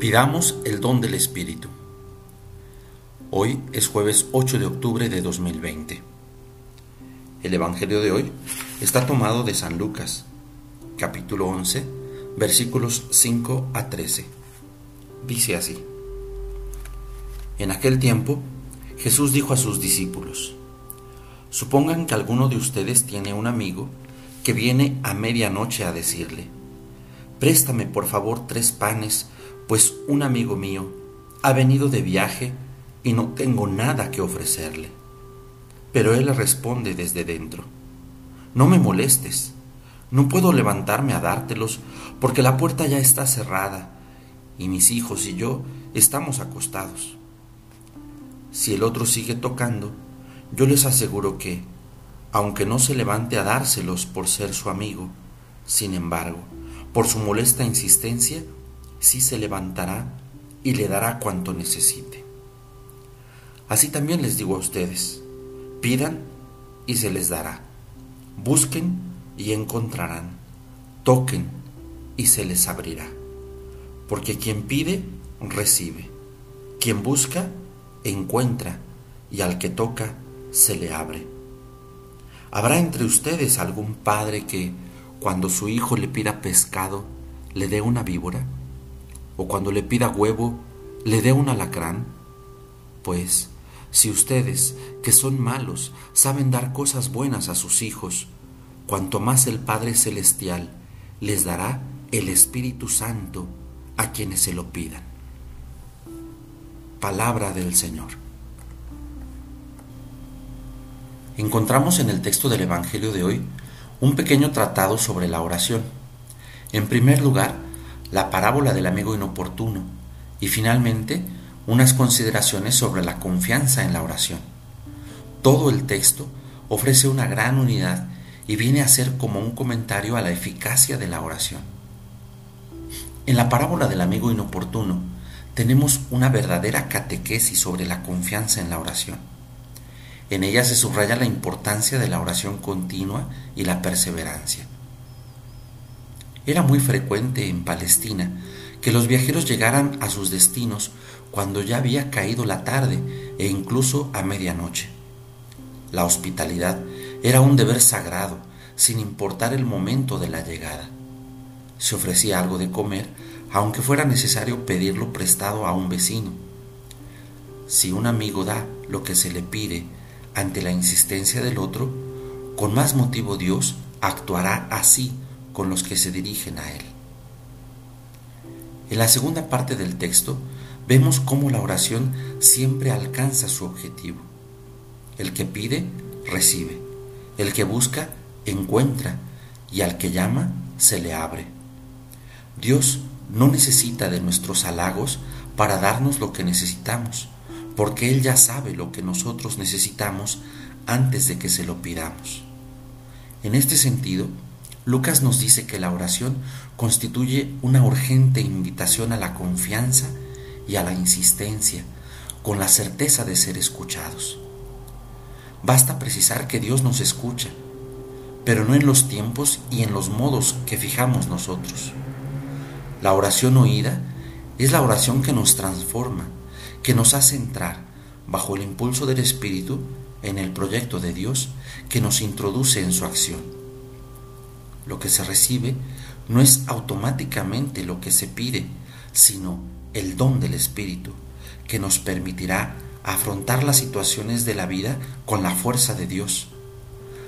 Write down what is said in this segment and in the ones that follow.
Pidamos el don del Espíritu. Hoy es jueves 8 de octubre de 2020. El Evangelio de hoy está tomado de San Lucas, capítulo 11, versículos 5 a 13. Dice así. En aquel tiempo, Jesús dijo a sus discípulos, Supongan que alguno de ustedes tiene un amigo que viene a medianoche a decirle, Préstame por favor tres panes pues un amigo mío ha venido de viaje y no tengo nada que ofrecerle. Pero él responde desde dentro, no me molestes, no puedo levantarme a dártelos porque la puerta ya está cerrada y mis hijos y yo estamos acostados. Si el otro sigue tocando, yo les aseguro que, aunque no se levante a dárselos por ser su amigo, sin embargo, por su molesta insistencia, sí se levantará y le dará cuanto necesite. Así también les digo a ustedes, pidan y se les dará, busquen y encontrarán, toquen y se les abrirá. Porque quien pide, recibe, quien busca, encuentra, y al que toca, se le abre. ¿Habrá entre ustedes algún padre que, cuando su hijo le pida pescado, le dé una víbora? O cuando le pida huevo, le dé un alacrán? Pues, si ustedes, que son malos, saben dar cosas buenas a sus hijos, cuanto más el Padre Celestial les dará el Espíritu Santo a quienes se lo pidan. Palabra del Señor. Encontramos en el texto del Evangelio de hoy un pequeño tratado sobre la oración. En primer lugar, la parábola del amigo inoportuno y finalmente unas consideraciones sobre la confianza en la oración. Todo el texto ofrece una gran unidad y viene a ser como un comentario a la eficacia de la oración. En la parábola del amigo inoportuno tenemos una verdadera catequesis sobre la confianza en la oración. En ella se subraya la importancia de la oración continua y la perseverancia. Era muy frecuente en Palestina que los viajeros llegaran a sus destinos cuando ya había caído la tarde e incluso a medianoche. La hospitalidad era un deber sagrado, sin importar el momento de la llegada. Se ofrecía algo de comer, aunque fuera necesario pedirlo prestado a un vecino. Si un amigo da lo que se le pide ante la insistencia del otro, con más motivo Dios actuará así con los que se dirigen a Él. En la segunda parte del texto vemos cómo la oración siempre alcanza su objetivo. El que pide, recibe. El que busca, encuentra. Y al que llama, se le abre. Dios no necesita de nuestros halagos para darnos lo que necesitamos, porque Él ya sabe lo que nosotros necesitamos antes de que se lo pidamos. En este sentido, Lucas nos dice que la oración constituye una urgente invitación a la confianza y a la insistencia, con la certeza de ser escuchados. Basta precisar que Dios nos escucha, pero no en los tiempos y en los modos que fijamos nosotros. La oración oída es la oración que nos transforma, que nos hace entrar, bajo el impulso del Espíritu, en el proyecto de Dios que nos introduce en su acción lo que se recibe no es automáticamente lo que se pide, sino el don del Espíritu, que nos permitirá afrontar las situaciones de la vida con la fuerza de Dios.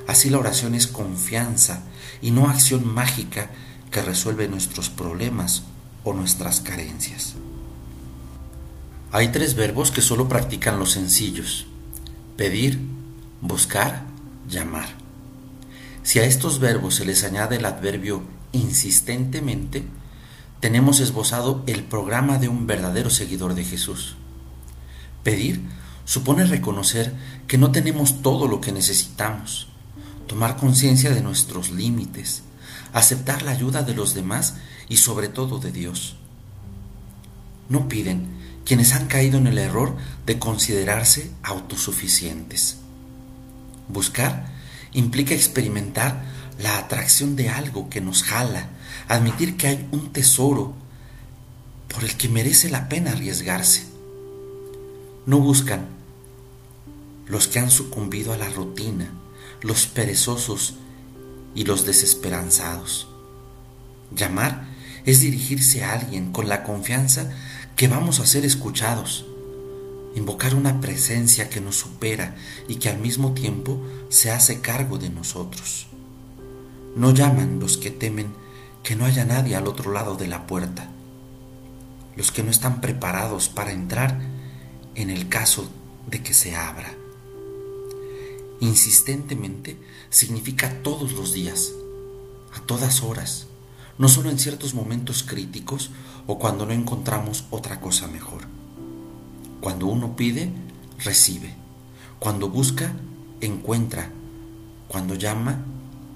Así la oración es confianza y no acción mágica que resuelve nuestros problemas o nuestras carencias. Hay tres verbos que solo practican los sencillos. Pedir, buscar, llamar. Si a estos verbos se les añade el adverbio insistentemente, tenemos esbozado el programa de un verdadero seguidor de Jesús. Pedir supone reconocer que no tenemos todo lo que necesitamos, tomar conciencia de nuestros límites, aceptar la ayuda de los demás y sobre todo de Dios. No piden quienes han caído en el error de considerarse autosuficientes. Buscar implica experimentar la atracción de algo que nos jala, admitir que hay un tesoro por el que merece la pena arriesgarse. No buscan los que han sucumbido a la rutina, los perezosos y los desesperanzados. Llamar es dirigirse a alguien con la confianza que vamos a ser escuchados, invocar una presencia que nos supera y que al mismo tiempo se hace cargo de nosotros. No llaman los que temen que no haya nadie al otro lado de la puerta, los que no están preparados para entrar en el caso de que se abra. Insistentemente significa todos los días, a todas horas, no solo en ciertos momentos críticos o cuando no encontramos otra cosa mejor. Cuando uno pide, recibe. Cuando busca, encuentra. Cuando llama,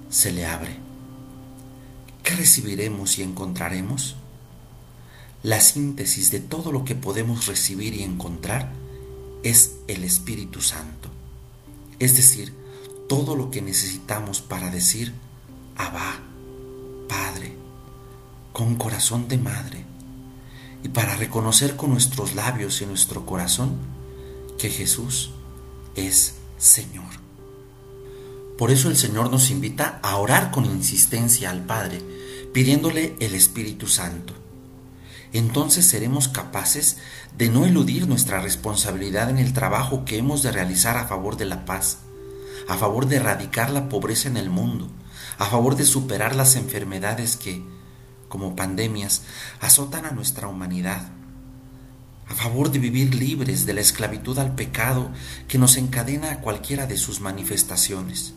se le abre. ¿Qué recibiremos y encontraremos? La síntesis de todo lo que podemos recibir y encontrar es el Espíritu Santo. Es decir, todo lo que necesitamos para decir, Abba, Padre, con corazón de madre, y para reconocer con nuestros labios y nuestro corazón que Jesús es Señor. Por eso el Señor nos invita a orar con insistencia al Padre, pidiéndole el Espíritu Santo. Entonces seremos capaces de no eludir nuestra responsabilidad en el trabajo que hemos de realizar a favor de la paz, a favor de erradicar la pobreza en el mundo, a favor de superar las enfermedades que, como pandemias, azotan a nuestra humanidad, a favor de vivir libres de la esclavitud al pecado que nos encadena a cualquiera de sus manifestaciones.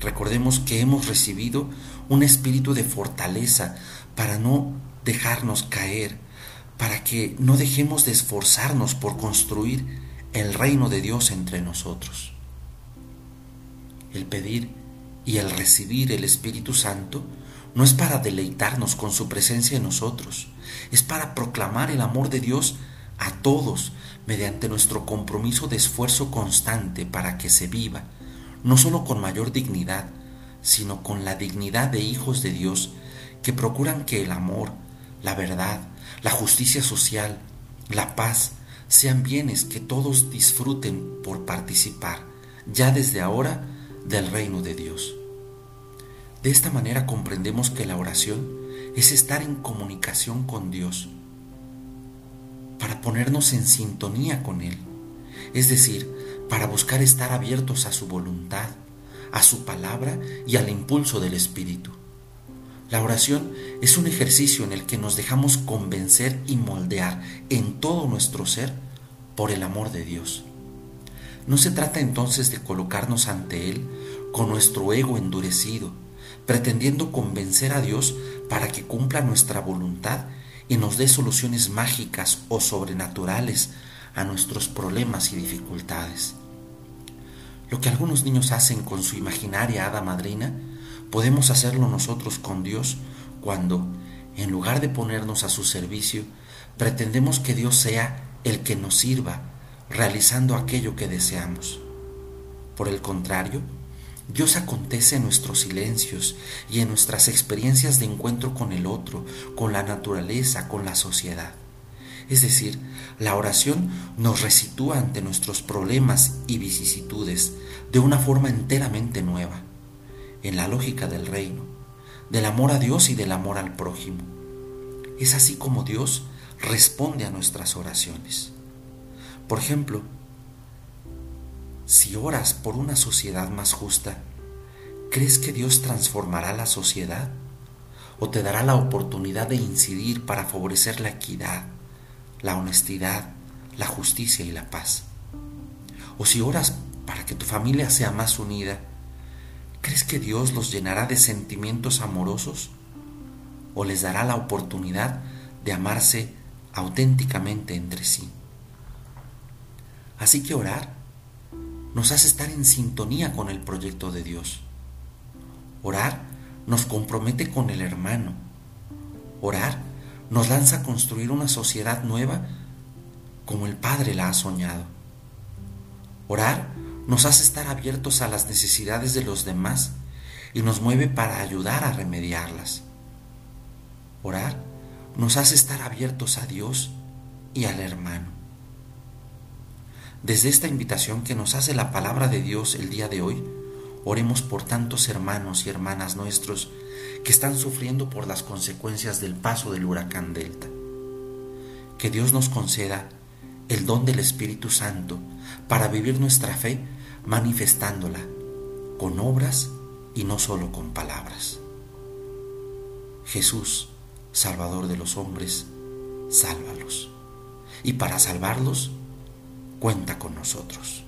Recordemos que hemos recibido un espíritu de fortaleza para no dejarnos caer, para que no dejemos de esforzarnos por construir el reino de Dios entre nosotros. El pedir y el recibir el Espíritu Santo no es para deleitarnos con su presencia en nosotros, es para proclamar el amor de Dios a todos mediante nuestro compromiso de esfuerzo constante para que se viva, no solo con mayor dignidad, sino con la dignidad de hijos de Dios que procuran que el amor, la verdad, la justicia social, la paz, sean bienes que todos disfruten por participar, ya desde ahora, del reino de Dios. De esta manera comprendemos que la oración es estar en comunicación con Dios para ponernos en sintonía con Él, es decir, para buscar estar abiertos a su voluntad, a su palabra y al impulso del Espíritu. La oración es un ejercicio en el que nos dejamos convencer y moldear en todo nuestro ser por el amor de Dios. No se trata entonces de colocarnos ante Él con nuestro ego endurecido, pretendiendo convencer a Dios para que cumpla nuestra voluntad y nos dé soluciones mágicas o sobrenaturales a nuestros problemas y dificultades. Lo que algunos niños hacen con su imaginaria hada madrina, podemos hacerlo nosotros con Dios cuando, en lugar de ponernos a su servicio, pretendemos que Dios sea el que nos sirva, realizando aquello que deseamos. Por el contrario, Dios acontece en nuestros silencios y en nuestras experiencias de encuentro con el otro, con la naturaleza, con la sociedad. Es decir, la oración nos resitúa ante nuestros problemas y vicisitudes de una forma enteramente nueva, en la lógica del reino, del amor a Dios y del amor al prójimo. Es así como Dios responde a nuestras oraciones. Por ejemplo, si oras por una sociedad más justa, ¿crees que Dios transformará la sociedad? ¿O te dará la oportunidad de incidir para favorecer la equidad, la honestidad, la justicia y la paz? ¿O si oras para que tu familia sea más unida, ¿crees que Dios los llenará de sentimientos amorosos? ¿O les dará la oportunidad de amarse auténticamente entre sí? Así que orar nos hace estar en sintonía con el proyecto de Dios. Orar nos compromete con el hermano. Orar nos lanza a construir una sociedad nueva como el Padre la ha soñado. Orar nos hace estar abiertos a las necesidades de los demás y nos mueve para ayudar a remediarlas. Orar nos hace estar abiertos a Dios y al hermano. Desde esta invitación que nos hace la palabra de Dios el día de hoy, oremos por tantos hermanos y hermanas nuestros que están sufriendo por las consecuencias del paso del huracán Delta. Que Dios nos conceda el don del Espíritu Santo para vivir nuestra fe manifestándola con obras y no solo con palabras. Jesús, Salvador de los hombres, sálvalos. Y para salvarlos, cuenta con nosotros.